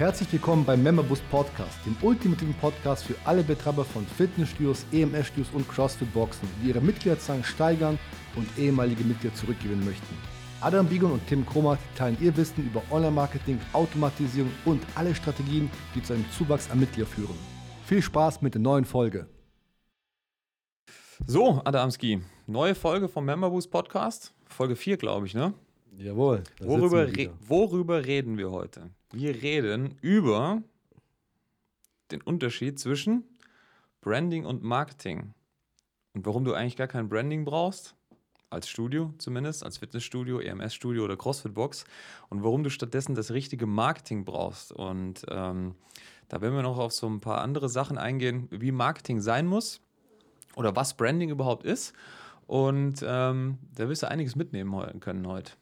Herzlich willkommen beim Memberboost Podcast, dem ultimativen Podcast für alle Betreiber von Fitnessstudios, EMS-Studios und CrossFit-Boxen, die ihre Mitgliederzahlen steigern und ehemalige Mitglieder zurückgewinnen möchten. Adam Bigon und Tim Kromat teilen ihr Wissen über Online-Marketing, Automatisierung und alle Strategien, die zu einem Zuwachs an Mitglieder führen. Viel Spaß mit der neuen Folge. So, Adamski, neue Folge vom Memberboost Podcast. Folge 4, glaube ich, ne? Jawohl. Worüber, re worüber reden wir heute? Wir reden über den Unterschied zwischen Branding und Marketing. Und warum du eigentlich gar kein Branding brauchst, als Studio zumindest, als Fitnessstudio, EMS-Studio oder CrossFit-Box und warum du stattdessen das richtige Marketing brauchst. Und ähm, da werden wir noch auf so ein paar andere Sachen eingehen, wie Marketing sein muss oder was Branding überhaupt ist. Und ähm, da wirst du einiges mitnehmen können heute.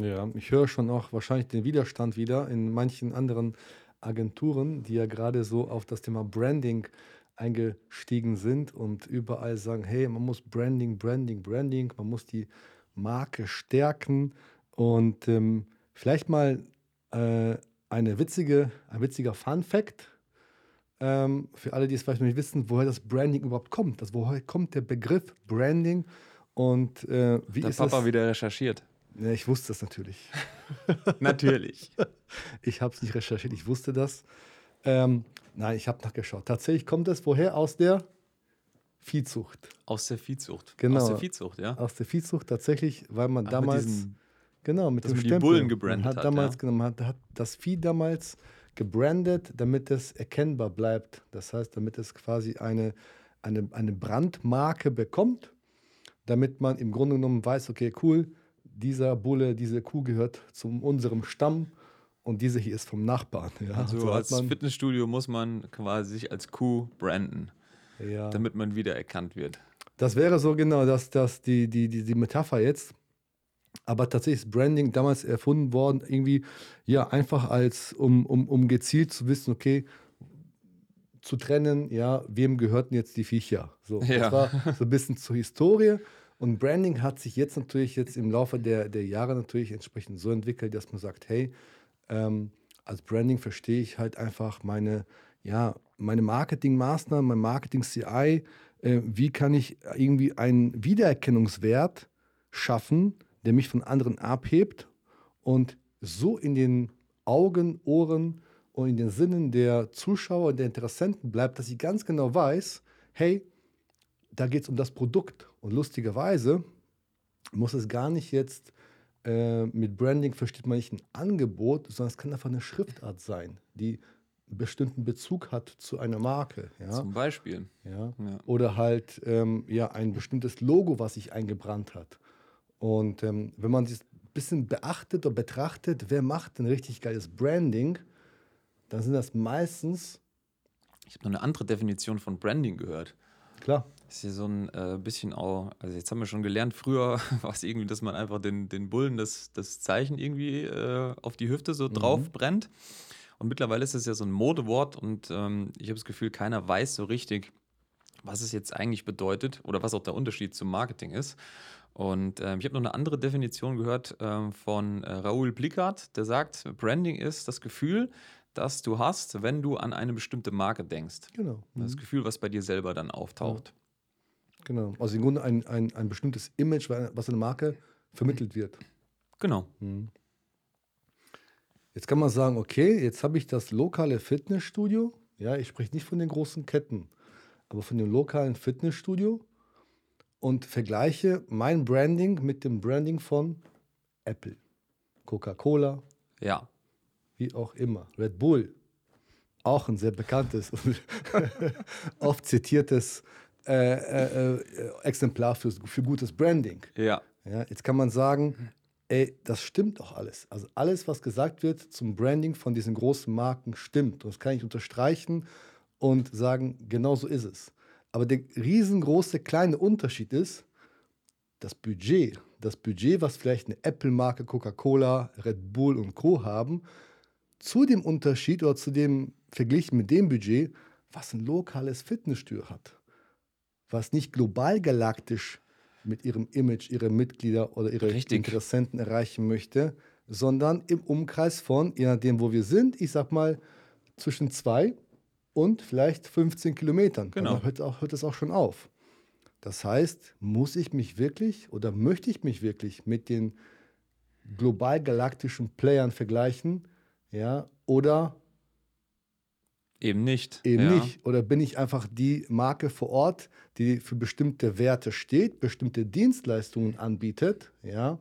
Ja, ich höre schon auch wahrscheinlich den Widerstand wieder in manchen anderen Agenturen, die ja gerade so auf das Thema Branding eingestiegen sind und überall sagen, hey, man muss Branding, Branding, Branding, man muss die Marke stärken und ähm, vielleicht mal äh, eine witzige, ein witziger Fun Fact ähm, für alle, die es vielleicht noch nicht wissen, woher das Branding überhaupt kommt. Das, woher kommt der Begriff Branding und äh, wie der ist Papa das? wieder recherchiert. Ja, ich wusste das natürlich. natürlich. Ich habe es nicht recherchiert, ich wusste das. Ähm, nein, ich habe nachgeschaut. Tatsächlich kommt es woher? Aus der Viehzucht. Aus der Viehzucht. Genau. Aus der Viehzucht, ja. Aus der Viehzucht tatsächlich, weil man Ach, damals. mit diesen, genau, mit dem man die Stempel. Bullen gebrandet man hat, Damals, ja. genau, man hat, hat das Vieh damals gebrandet, damit es erkennbar bleibt. Das heißt, damit es quasi eine, eine, eine Brandmarke bekommt, damit man im Grunde genommen weiß, okay, cool, dieser Bulle, diese Kuh gehört zu unserem Stamm und diese hier ist vom Nachbarn. Ja, also so als Fitnessstudio muss man quasi sich als Kuh branden, ja. damit man wiedererkannt wird. Das wäre so genau das, das die, die, die, die Metapher jetzt. Aber tatsächlich ist Branding damals erfunden worden, irgendwie, ja, einfach als, um, um, um gezielt zu wissen, okay, zu trennen, ja, wem gehörten jetzt die Viecher? So, Ja. das war so ein bisschen zur Historie. Und Branding hat sich jetzt natürlich jetzt im Laufe der, der Jahre natürlich entsprechend so entwickelt, dass man sagt, hey, ähm, als Branding verstehe ich halt einfach meine, ja, meine Marketingmaßnahmen, mein Marketing-CI, äh, wie kann ich irgendwie einen Wiedererkennungswert schaffen, der mich von anderen abhebt und so in den Augen, Ohren und in den Sinnen der Zuschauer und der Interessenten bleibt, dass ich ganz genau weiß, hey, da geht es um das Produkt. Und lustigerweise muss es gar nicht jetzt äh, mit Branding versteht man nicht ein Angebot, sondern es kann einfach eine Schriftart sein, die einen bestimmten Bezug hat zu einer Marke. Ja? Zum Beispiel. Ja? Ja. Oder halt ähm, ja, ein bestimmtes Logo, was sich eingebrannt hat. Und ähm, wenn man das ein bisschen beachtet oder betrachtet, wer macht ein richtig geiles Branding, dann sind das meistens, Ich habe noch eine andere Definition von Branding gehört. klar, Das ist hier so ein äh, bisschen auch, also jetzt haben wir schon gelernt, früher war es irgendwie, dass man einfach den, den Bullen das, das Zeichen irgendwie äh, auf die Hüfte so drauf brennt. Und mittlerweile ist es ja so ein Modewort und ähm, ich habe das Gefühl, keiner weiß so richtig, was es jetzt eigentlich bedeutet oder was auch der Unterschied zum Marketing ist. Und ähm, ich habe noch eine andere Definition gehört ähm, von äh, Raoul Plickard, der sagt, Branding ist das Gefühl, das du hast, wenn du an eine bestimmte Marke denkst. genau. Das Gefühl, was bei dir selber dann auftaucht. Genau. Also im Grunde ein, ein, ein bestimmtes Image, was eine Marke vermittelt wird. Genau. Jetzt kann man sagen, okay, jetzt habe ich das lokale Fitnessstudio. Ja, ich spreche nicht von den großen Ketten, aber von dem lokalen Fitnessstudio und vergleiche mein Branding mit dem Branding von Apple, Coca-Cola, Ja. wie auch immer, Red Bull. Auch ein sehr bekanntes und oft zitiertes äh, äh, äh, Exemplar für, für gutes Branding. Ja. Ja, jetzt kann man sagen, ey, das stimmt doch alles. Also alles, was gesagt wird zum Branding von diesen großen Marken, stimmt. Und das kann ich unterstreichen und sagen, genau so ist es. Aber der riesengroße kleine Unterschied ist, das Budget. Das Budget, was vielleicht eine Apple-Marke, Coca-Cola, Red Bull und Co. haben, zu dem Unterschied oder zu dem verglichen mit dem Budget, was ein lokales Fitnessstudio hat. Was nicht global galaktisch mit ihrem Image ihre Mitglieder oder ihre Richtig. Interessenten erreichen möchte, sondern im Umkreis von, je nachdem, wo wir sind, ich sag mal, zwischen zwei und vielleicht 15 Kilometern. Genau. Dann hört, auch, hört es auch schon auf. Das heißt, muss ich mich wirklich oder möchte ich mich wirklich mit den global galaktischen Playern vergleichen? Ja, oder Eben nicht. eben ja. nicht. Oder bin ich einfach die Marke vor Ort, die für bestimmte Werte steht, bestimmte Dienstleistungen anbietet, ja,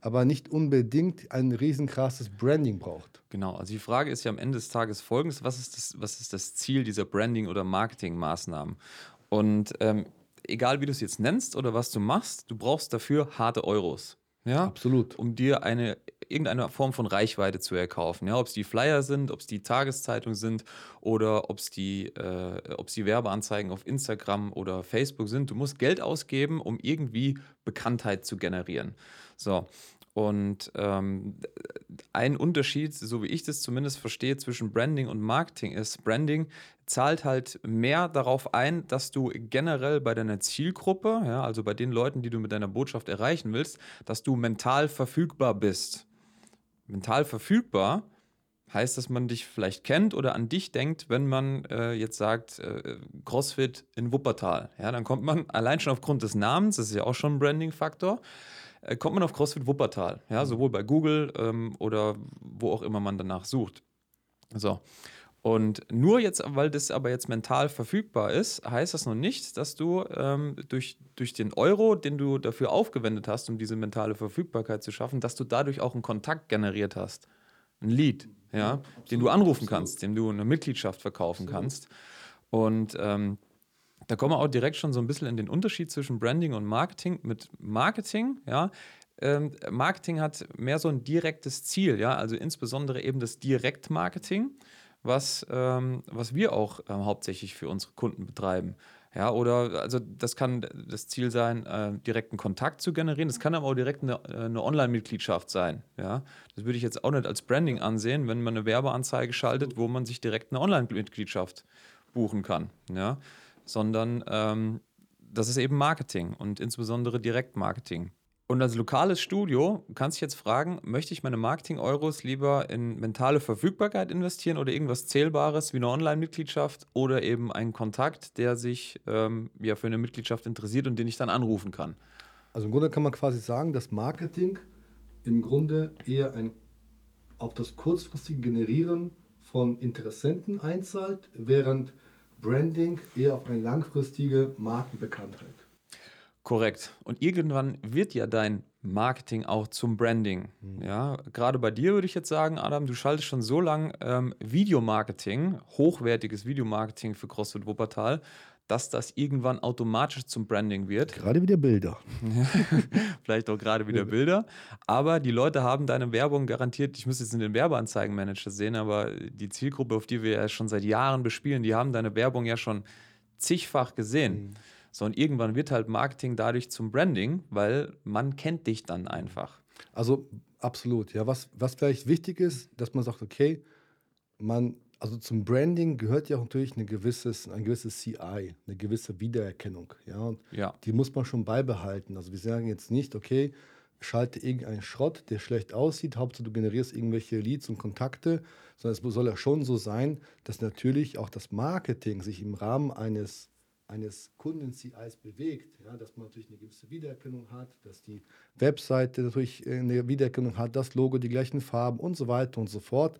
aber nicht unbedingt ein riesenkrasses Branding braucht. Genau, also die Frage ist ja am Ende des Tages folgendes: Was ist das, was ist das Ziel dieser Branding- oder Marketingmaßnahmen? Und ähm, egal wie du es jetzt nennst oder was du machst, du brauchst dafür harte Euros. Ja? Absolut. um dir eine irgendeine Form von Reichweite zu erkaufen. Ja, ob es die Flyer sind, ob es die Tageszeitung sind oder ob es die, äh, die Werbeanzeigen auf Instagram oder Facebook sind. Du musst Geld ausgeben, um irgendwie Bekanntheit zu generieren. So. Und ähm, ein Unterschied, so wie ich das zumindest verstehe, zwischen Branding und Marketing ist, Branding zahlt halt mehr darauf ein, dass du generell bei deiner Zielgruppe, ja, also bei den Leuten, die du mit deiner Botschaft erreichen willst, dass du mental verfügbar bist. Mental verfügbar heißt, dass man dich vielleicht kennt oder an dich denkt, wenn man äh, jetzt sagt, äh, CrossFit in Wuppertal. Ja, dann kommt man allein schon aufgrund des Namens, das ist ja auch schon ein Branding-Faktor, äh, kommt man auf CrossFit Wuppertal. Ja, sowohl bei Google ähm, oder wo auch immer man danach sucht. So. Und nur jetzt, weil das aber jetzt mental verfügbar ist, heißt das noch nicht, dass du ähm, durch, durch den Euro, den du dafür aufgewendet hast, um diese mentale Verfügbarkeit zu schaffen, dass du dadurch auch einen Kontakt generiert hast. Ein Lead, ja, den du anrufen kannst, dem du eine Mitgliedschaft verkaufen kannst. Und ähm, da kommen wir auch direkt schon so ein bisschen in den Unterschied zwischen Branding und Marketing. Mit Marketing, ja, ähm, Marketing hat mehr so ein direktes Ziel, ja, also insbesondere eben das Direktmarketing, was, ähm, was wir auch ähm, hauptsächlich für unsere Kunden betreiben. Ja, oder also das kann das Ziel sein, äh, direkten Kontakt zu generieren. Das kann aber auch direkt eine, äh, eine Online-Mitgliedschaft sein. Ja, das würde ich jetzt auch nicht als Branding ansehen, wenn man eine Werbeanzeige schaltet, wo man sich direkt eine Online-Mitgliedschaft buchen kann. Ja, sondern ähm, das ist eben Marketing und insbesondere Direktmarketing. Und als lokales Studio kannst du jetzt fragen, möchte ich meine Marketing-Euros lieber in mentale Verfügbarkeit investieren oder irgendwas Zählbares wie eine Online-Mitgliedschaft oder eben einen Kontakt, der sich ähm, ja, für eine Mitgliedschaft interessiert und den ich dann anrufen kann. Also im Grunde kann man quasi sagen, dass Marketing im Grunde eher ein, auf das kurzfristige Generieren von Interessenten einzahlt, während Branding eher auf eine langfristige Markenbekanntheit. Korrekt. Und irgendwann wird ja dein Marketing auch zum Branding. Ja, gerade bei dir würde ich jetzt sagen, Adam, du schaltest schon so lange ähm, Videomarketing, hochwertiges Videomarketing für CrossFit Wuppertal, dass das irgendwann automatisch zum Branding wird. Gerade wieder Bilder. Vielleicht auch gerade wieder Bilder. Aber die Leute haben deine Werbung garantiert. Ich muss jetzt in den Werbeanzeigenmanager sehen, aber die Zielgruppe, auf die wir ja schon seit Jahren bespielen, die haben deine Werbung ja schon zigfach gesehen. So, und irgendwann wird halt Marketing dadurch zum Branding, weil man kennt dich dann einfach. Also absolut. Ja, was, was vielleicht wichtig ist, dass man sagt, okay, man, also zum Branding gehört ja auch natürlich eine gewisses, ein gewisses CI, eine gewisse Wiedererkennung. Ja, und Ja. die muss man schon beibehalten. Also wir sagen jetzt nicht, okay, schalte irgendeinen Schrott, der schlecht aussieht, Hauptsache du generierst irgendwelche Leads und Kontakte, sondern es soll ja schon so sein, dass natürlich auch das Marketing sich im Rahmen eines eines Kunden-CIs bewegt, ja, dass man natürlich eine gewisse Wiedererkennung hat, dass die Webseite natürlich äh, eine Wiedererkennung hat, das Logo, die gleichen Farben und so weiter und so fort.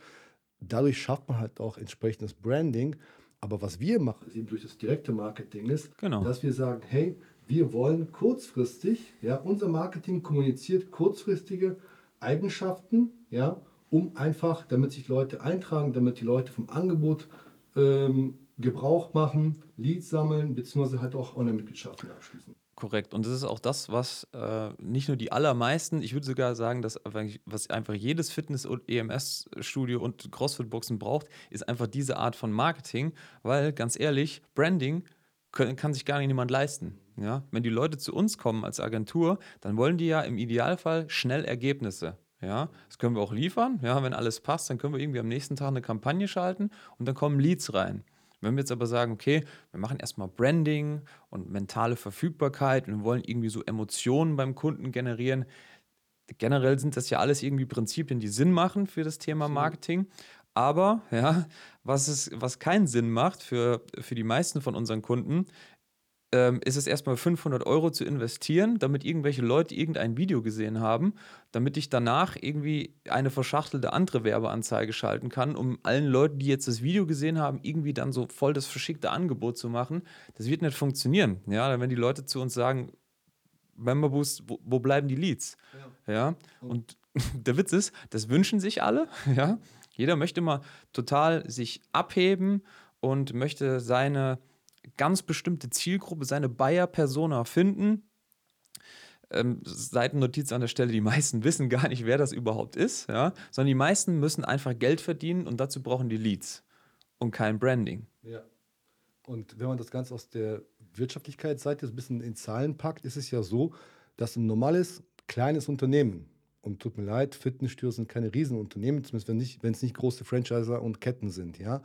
Dadurch schafft man halt auch entsprechendes Branding. Aber was wir machen, eben durch das direkte Marketing ist, Genau. dass wir sagen, hey, wir wollen kurzfristig, ja, unser Marketing kommuniziert kurzfristige Eigenschaften, ja, um einfach, damit sich Leute eintragen, damit die Leute vom Angebot ähm, Gebrauch machen, Leads sammeln, beziehungsweise halt auch Online-Mitgliedschaften abschließen. Korrekt. Und das ist auch das, was äh, nicht nur die allermeisten, ich würde sogar sagen, dass was einfach jedes Fitness- und EMS-Studio und CrossFit-Boxen braucht, ist einfach diese Art von Marketing, weil ganz ehrlich, Branding können, kann sich gar nicht jemand leisten. Ja? Wenn die Leute zu uns kommen als Agentur, dann wollen die ja im Idealfall schnell Ergebnisse. Ja, das können wir auch liefern. Ja, wenn alles passt, dann können wir irgendwie am nächsten Tag eine Kampagne schalten und dann kommen Leads rein. Wenn wir jetzt aber sagen, okay, wir machen erstmal Branding und mentale Verfügbarkeit und wir wollen irgendwie so Emotionen beim Kunden generieren, generell sind das ja alles irgendwie Prinzipien, die Sinn machen für das Thema Marketing. Aber, ja, was, es, was keinen Sinn macht für, für die meisten von unseren Kunden, ähm, ist es erstmal 500 Euro zu investieren, damit irgendwelche Leute irgendein Video gesehen haben, damit ich danach irgendwie eine verschachtelte andere Werbeanzeige schalten kann, um allen Leuten, die jetzt das Video gesehen haben, irgendwie dann so voll das verschickte Angebot zu machen. Das wird nicht funktionieren. Ja, wenn die Leute zu uns sagen, Member Boost, wo, wo bleiben die Leads? Ja. ja? Und der Witz ist, das wünschen sich alle. Ja? Jeder möchte mal total sich abheben und möchte seine ganz bestimmte Zielgruppe, seine Bayer-Persona finden. Ähm, Seitennotiz an der Stelle, die meisten wissen gar nicht, wer das überhaupt ist, ja? sondern die meisten müssen einfach Geld verdienen und dazu brauchen die Leads und kein Branding. Ja. Und wenn man das Ganze aus der Wirtschaftlichkeitsseite ein bisschen in Zahlen packt, ist es ja so, dass ein normales kleines Unternehmen, und tut mir leid, Fitnessstudios sind keine Riesenunternehmen, zumindest wenn, nicht, es nicht große Franchiser und Ketten sind, ja.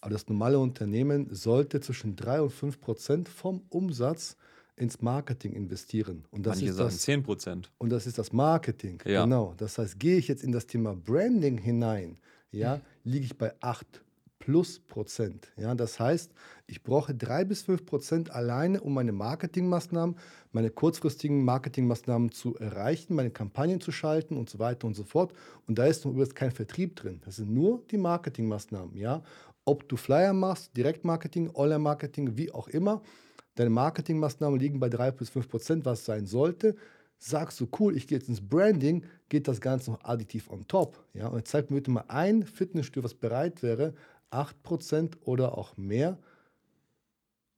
Aber das normale Unternehmen sollte zwischen 3 und 5 Prozent vom Umsatz ins Marketing investieren. Und das Manche ist sagen das, 10 Prozent. Und das ist das Marketing. Ja. Genau. Das heißt, gehe ich jetzt in das Thema Branding hinein, ja, liege ich bei 8 plus Prozent. Ja, das heißt, ich brauche 3 bis 5 Prozent alleine, um meine Marketingmaßnahmen, meine kurzfristigen Marketingmaßnahmen zu erreichen, meine Kampagnen zu schalten und so weiter und so fort. Und da ist übrigens kein Vertrieb drin. Das sind nur die Marketingmaßnahmen. Ja, ob du Flyer machst, Direktmarketing, Online-Marketing, wie auch immer, deine Marketingmaßnahmen liegen bei 3 bis 5 Prozent, was sein sollte. Sagst du, cool, ich gehe jetzt ins Branding, geht das Ganze noch additiv on top. Ja? Und jetzt zeig mir bitte mal ein Fitnessstudio, was bereit wäre, 8 Prozent oder auch mehr.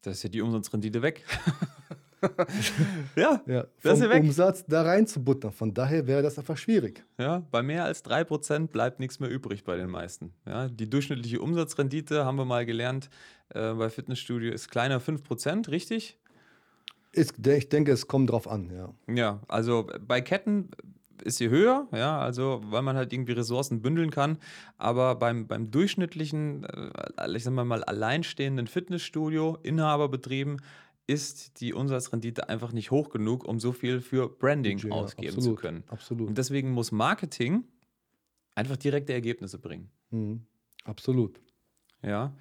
Das ist ja die Umsatzrendite weg. ja, Ja, Das ist vom weg. Umsatz da reinzubuttern. Von daher wäre das einfach schwierig. Ja, bei mehr als 3% bleibt nichts mehr übrig bei den meisten. Ja, die durchschnittliche Umsatzrendite, haben wir mal gelernt, äh, bei Fitnessstudio ist kleiner 5%, richtig? Ist, ich denke, es kommt drauf an, ja. Ja, also bei Ketten ist sie höher, ja, also weil man halt irgendwie Ressourcen bündeln kann. Aber beim, beim durchschnittlichen, äh, ich sag mal, mal alleinstehenden Fitnessstudio, Inhaberbetrieben, ist die Umsatzrendite einfach nicht hoch genug, um so viel für Branding Budget, ausgeben absolut, zu können. Absolut. Und deswegen muss Marketing einfach direkte Ergebnisse bringen. Mhm. Absolut. Ja.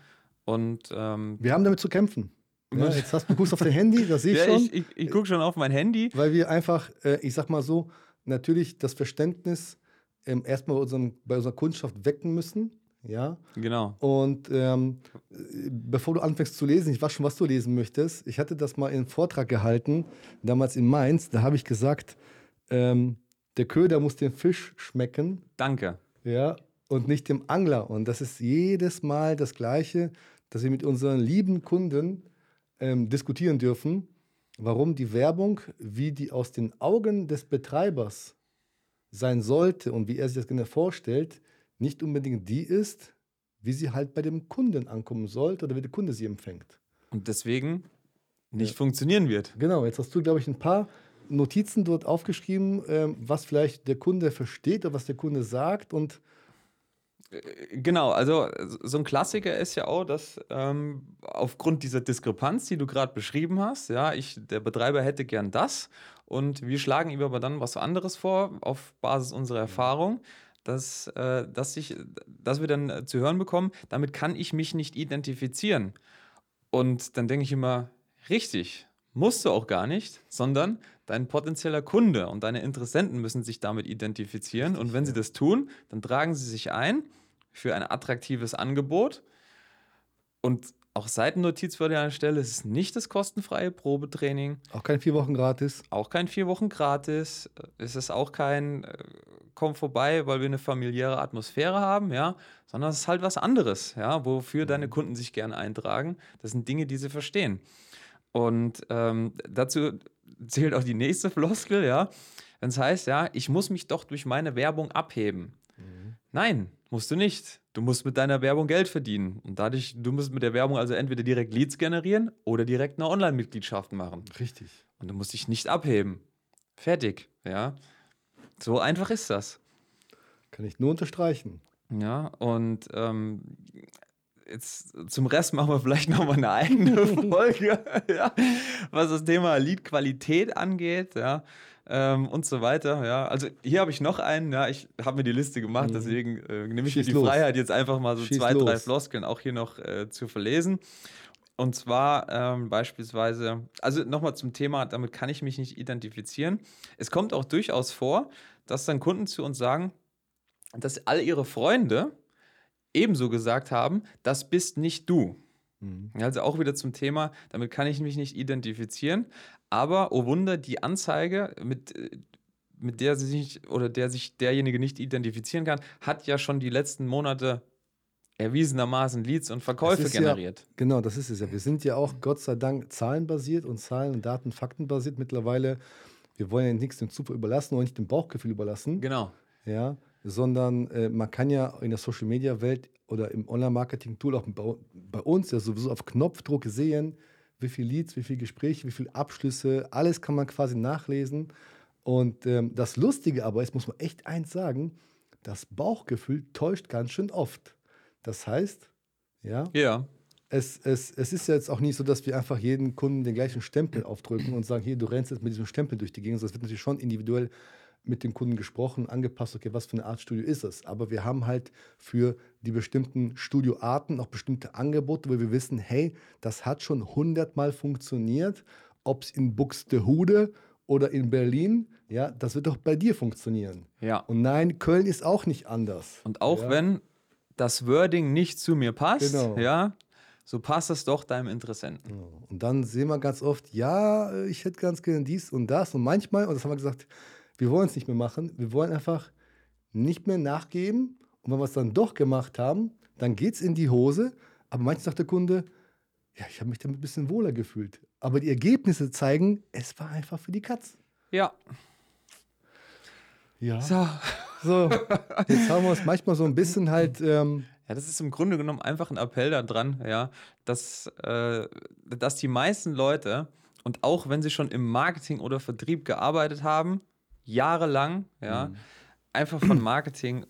Und ähm, Wir haben damit zu kämpfen. Ja, jetzt hast du guckst auf dein Handy, das sehe ich ja, schon. ich, ich, ich gucke schon auf mein Handy. Weil wir einfach, äh, ich sag mal so, natürlich das Verständnis ähm, erstmal bei, bei unserer Kundschaft wecken müssen. Ja. Genau. Und ähm, äh, bevor du anfängst zu lesen, ich weiß schon, was du lesen möchtest. Ich hatte das mal in einem Vortrag gehalten, damals in Mainz. Da habe ich gesagt, ähm, der Köder muss den Fisch schmecken, Danke. ja, und nicht dem Angler. Und das ist jedes Mal das Gleiche, dass wir mit unseren lieben Kunden ähm, diskutieren dürfen, warum die Werbung, wie die aus den Augen des Betreibers sein sollte und wie er sich das genau vorstellt, nicht unbedingt die ist, wie sie halt bei dem Kunden ankommen sollte oder wie der Kunde sie empfängt. Und deswegen nicht funktionieren wird. Genau, jetzt hast du, glaube ich, ein paar Notizen dort aufgeschrieben, ähm, was vielleicht der Kunde versteht oder was der Kunde sagt und Genau, also so ein Klassiker ist ja auch, dass ähm, aufgrund dieser Diskrepanz, die du gerade beschrieben hast, ja, ich, der Betreiber hätte gern das und wir schlagen ihm aber dann was anderes vor auf Basis unserer Erfahrung, dass, äh, dass, ich, dass wir dann äh, zu hören bekommen, damit kann ich mich nicht identifizieren. Und dann denke ich immer, richtig, musst du auch gar nicht, sondern dein potenzieller Kunde und deine Interessenten müssen sich damit identifizieren. und wenn sie das tun, dann tragen sie sich ein für ein attraktives Angebot. Und auch Seitennotiz würde ich an der Stelle, es ist nicht das kostenfreie Probetraining, auch kein vier Wochen gratis. auch kein vier Wochen gratis, es ist auch kein äh, komm vorbei, weil wir eine familiäre Atmosphäre haben, ja, sondern es ist halt was anderes, ja, wofür deine Kunden sich gerne eintragen. Das sind Dinge, die sie verstehen. Und ähm, dazu zählt auch die nächste Floskel, ja, wenn es heißt, ja, ich muss mich doch durch meine Werbung abheben. Nein, musst du nicht. Du musst mit deiner Werbung Geld verdienen. Und dadurch, du musst mit der Werbung also entweder direkt Leads generieren oder direkt eine Online-Mitgliedschaft machen. Richtig. Und du musst dich nicht abheben. Fertig, ja. So einfach ist das. Kann ich nur unterstreichen. Ja, und ähm, jetzt zum Rest machen wir vielleicht nochmal eine eigene Folge, ja, was das Thema Lead-Qualität angeht, ja. Ähm, und so weiter, ja. Also hier habe ich noch einen, ja, ich habe mir die Liste gemacht, mhm. deswegen äh, nehme ich mir die los. Freiheit, jetzt einfach mal so Schieß zwei, los. drei Floskeln auch hier noch äh, zu verlesen. Und zwar ähm, beispielsweise, also nochmal zum Thema, damit kann ich mich nicht identifizieren. Es kommt auch durchaus vor, dass dann Kunden zu uns sagen, dass all ihre Freunde ebenso gesagt haben, das bist nicht du. Mhm. Also auch wieder zum Thema, damit kann ich mich nicht identifizieren. Aber, oh Wunder, die Anzeige, mit, mit der sie sich oder der sich derjenige nicht identifizieren kann, hat ja schon die letzten Monate erwiesenermaßen Leads und Verkäufe generiert. Ja, genau, das ist es ja. Wir sind ja auch Gott sei Dank zahlenbasiert und Zahlen, und Daten, Fakten basiert mittlerweile. Wir wollen ja nichts dem Zufall überlassen und nicht dem Bauchgefühl überlassen. Genau. Ja, sondern äh, man kann ja in der Social Media Welt oder im Online-Marketing-Tool auch bei, uns ja sowieso auf Knopfdruck sehen, wie viele Leads, wie viele Gespräche, wie viele Abschlüsse, alles kann man quasi nachlesen. Und ähm, das Lustige aber ist, muss man echt eins sagen, das Bauchgefühl täuscht ganz schön oft. Das heißt, ja, ja. Es, es, es ist jetzt auch nicht so, dass wir einfach jeden Kunden den gleichen Stempel aufdrücken und sagen, hier, du rennst jetzt mit diesem Stempel durch die Gegend. Das wird natürlich schon individuell mit den Kunden gesprochen, angepasst, okay, was für eine Art Studio ist es. Aber wir haben halt für die bestimmten Studioarten auch bestimmte Angebote, wo wir wissen, hey, das hat schon hundertmal funktioniert, ob es in Buxtehude oder in Berlin, ja, das wird doch bei dir funktionieren. Ja. Und nein, Köln ist auch nicht anders. Und auch ja. wenn das Wording nicht zu mir passt, genau. ja, so passt es doch deinem Interessenten. Und dann sehen wir ganz oft, ja, ich hätte ganz gerne dies und das. Und manchmal, und das haben wir gesagt, wir wollen es nicht mehr machen. Wir wollen einfach nicht mehr nachgeben. Und wenn wir es dann doch gemacht haben, dann geht es in die Hose. Aber manchmal sagt der Kunde, ja, ich habe mich damit ein bisschen wohler gefühlt. Aber die Ergebnisse zeigen, es war einfach für die Katz. Ja. Ja. So. so. Jetzt haben wir uns manchmal so ein bisschen halt. Ähm, ja, das ist im Grunde genommen einfach ein Appell daran, ja, dass, äh, dass die meisten Leute, und auch wenn sie schon im Marketing oder Vertrieb gearbeitet haben, jahrelang, ja, mhm. einfach von Marketing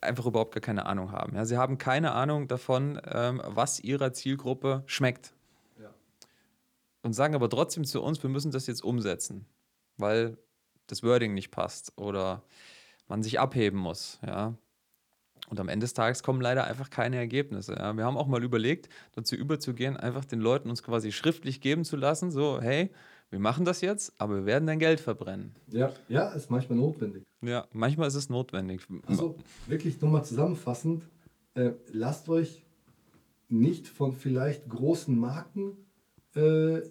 einfach überhaupt gar keine Ahnung haben. Ja, sie haben keine Ahnung davon, ähm, was ihrer Zielgruppe schmeckt. Ja. Und sagen aber trotzdem zu uns, wir müssen das jetzt umsetzen, weil das Wording nicht passt oder man sich abheben muss. Ja. Und am Ende des Tages kommen leider einfach keine Ergebnisse. Ja. Wir haben auch mal überlegt, dazu überzugehen, einfach den Leuten uns quasi schriftlich geben zu lassen, so, hey, wir machen das jetzt, aber wir werden dein Geld verbrennen. Ja, ja, ist manchmal notwendig. Ja, manchmal ist es notwendig. Also wirklich nochmal zusammenfassend, äh, lasst euch nicht von vielleicht großen Marken äh,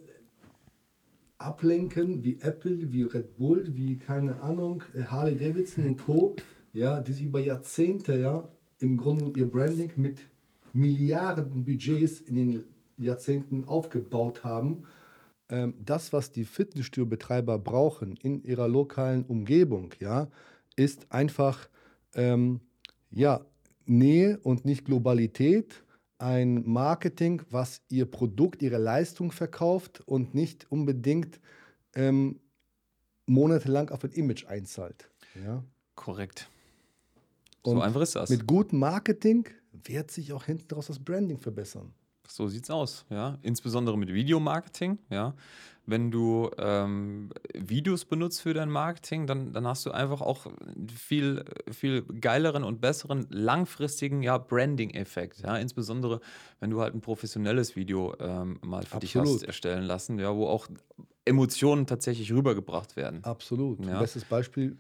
ablenken, wie Apple, wie Red Bull, wie keine Ahnung, äh, Harley Davidson und Co., ja, die sich über Jahrzehnte ja im Grunde ihr Branding mit Milliarden Budgets in den Jahrzehnten aufgebaut haben ähm, das, was die Fitnessstudio-Betreiber brauchen in ihrer lokalen Umgebung, ja, ist einfach ähm, ja, Nähe und nicht Globalität. Ein Marketing, was ihr Produkt, ihre Leistung verkauft und nicht unbedingt ähm, monatelang auf ein Image einzahlt. Ja? Korrekt. Und so einfach ist das. Mit gutem Marketing wird sich auch hinten raus das Branding verbessern. So sieht's aus, ja. Insbesondere mit Videomarketing, ja. Wenn du ähm, Videos benutzt für dein Marketing, dann, dann hast du einfach auch viel, viel geileren und besseren langfristigen ja, Branding-Effekt. Ja? Insbesondere, wenn du halt ein professionelles Video ähm, mal für Absolut. dich hast erstellen lassen, ja, wo auch Emotionen tatsächlich rübergebracht werden. Absolut. Ja? Bestes Beispiel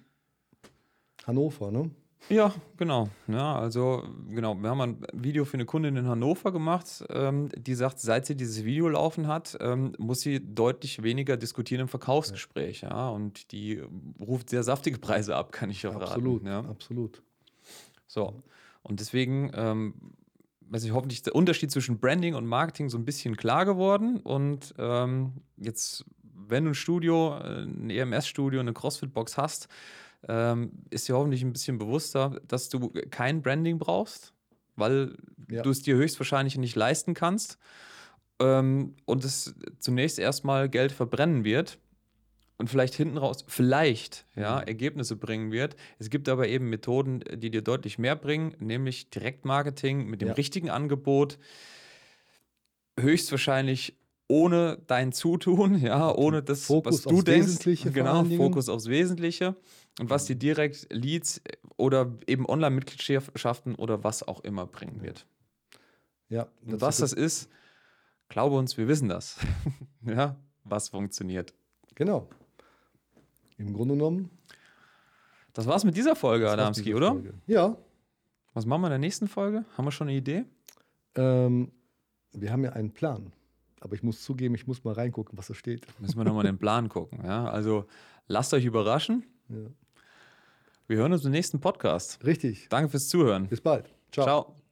Hannover, ne? Ja, genau. Ja, also genau, wir haben ein Video für eine Kundin in Hannover gemacht, ähm, die sagt, seit sie dieses Video laufen hat, ähm, muss sie deutlich weniger diskutieren im Verkaufsgespräch. Ja. ja. und die ruft sehr saftige Preise ab, kann ich ja absolut, raten. Ja. Absolut. So, und deswegen, ähm, weiß ich, hoffentlich ist der Unterschied zwischen Branding und Marketing so ein bisschen klar geworden. Und ähm, jetzt, wenn du ein Studio, ein EMS-Studio, eine CrossFit-Box hast, ähm, ist dir hoffentlich ein bisschen bewusster, dass du kein Branding brauchst, weil ja. du es dir höchstwahrscheinlich nicht leisten kannst ähm, und es zunächst erstmal Geld verbrennen wird. und vielleicht hinten raus, vielleicht, ja, Mhm. Ergebnisse bringen wird. Es gibt aber eben Methoden, die dir deutlich mehr bringen, nämlich Direktmarketing mit dem Ja. richtigen Angebot, höchstwahrscheinlich ohne dein Zutun, ja, ohne das, Fokus was du aufs denkst. Wesentliche Genau. Fokus aufs Wesentliche. Und was dir direkt Leads oder eben Online-Mitgliedschaften oder was auch immer bringen wird. Ja, Und was das ist, glaube uns, wir wissen das. ja, was funktioniert. Genau. Im Grunde genommen. Das war's mit dieser Folge, das Adamski, oder? Folge. Ja. Was machen wir in der nächsten Folge? Haben wir schon eine Idee? Ähm, wir haben ja einen Plan. Aber ich muss zugeben, ich muss mal reingucken, was da steht. Müssen wir nochmal den Plan gucken. Ja? Also lasst euch überraschen. Ja. Wir hören uns im nächsten Podcast. Richtig. Danke fürs Zuhören. Bis bald. Ciao. Ciao.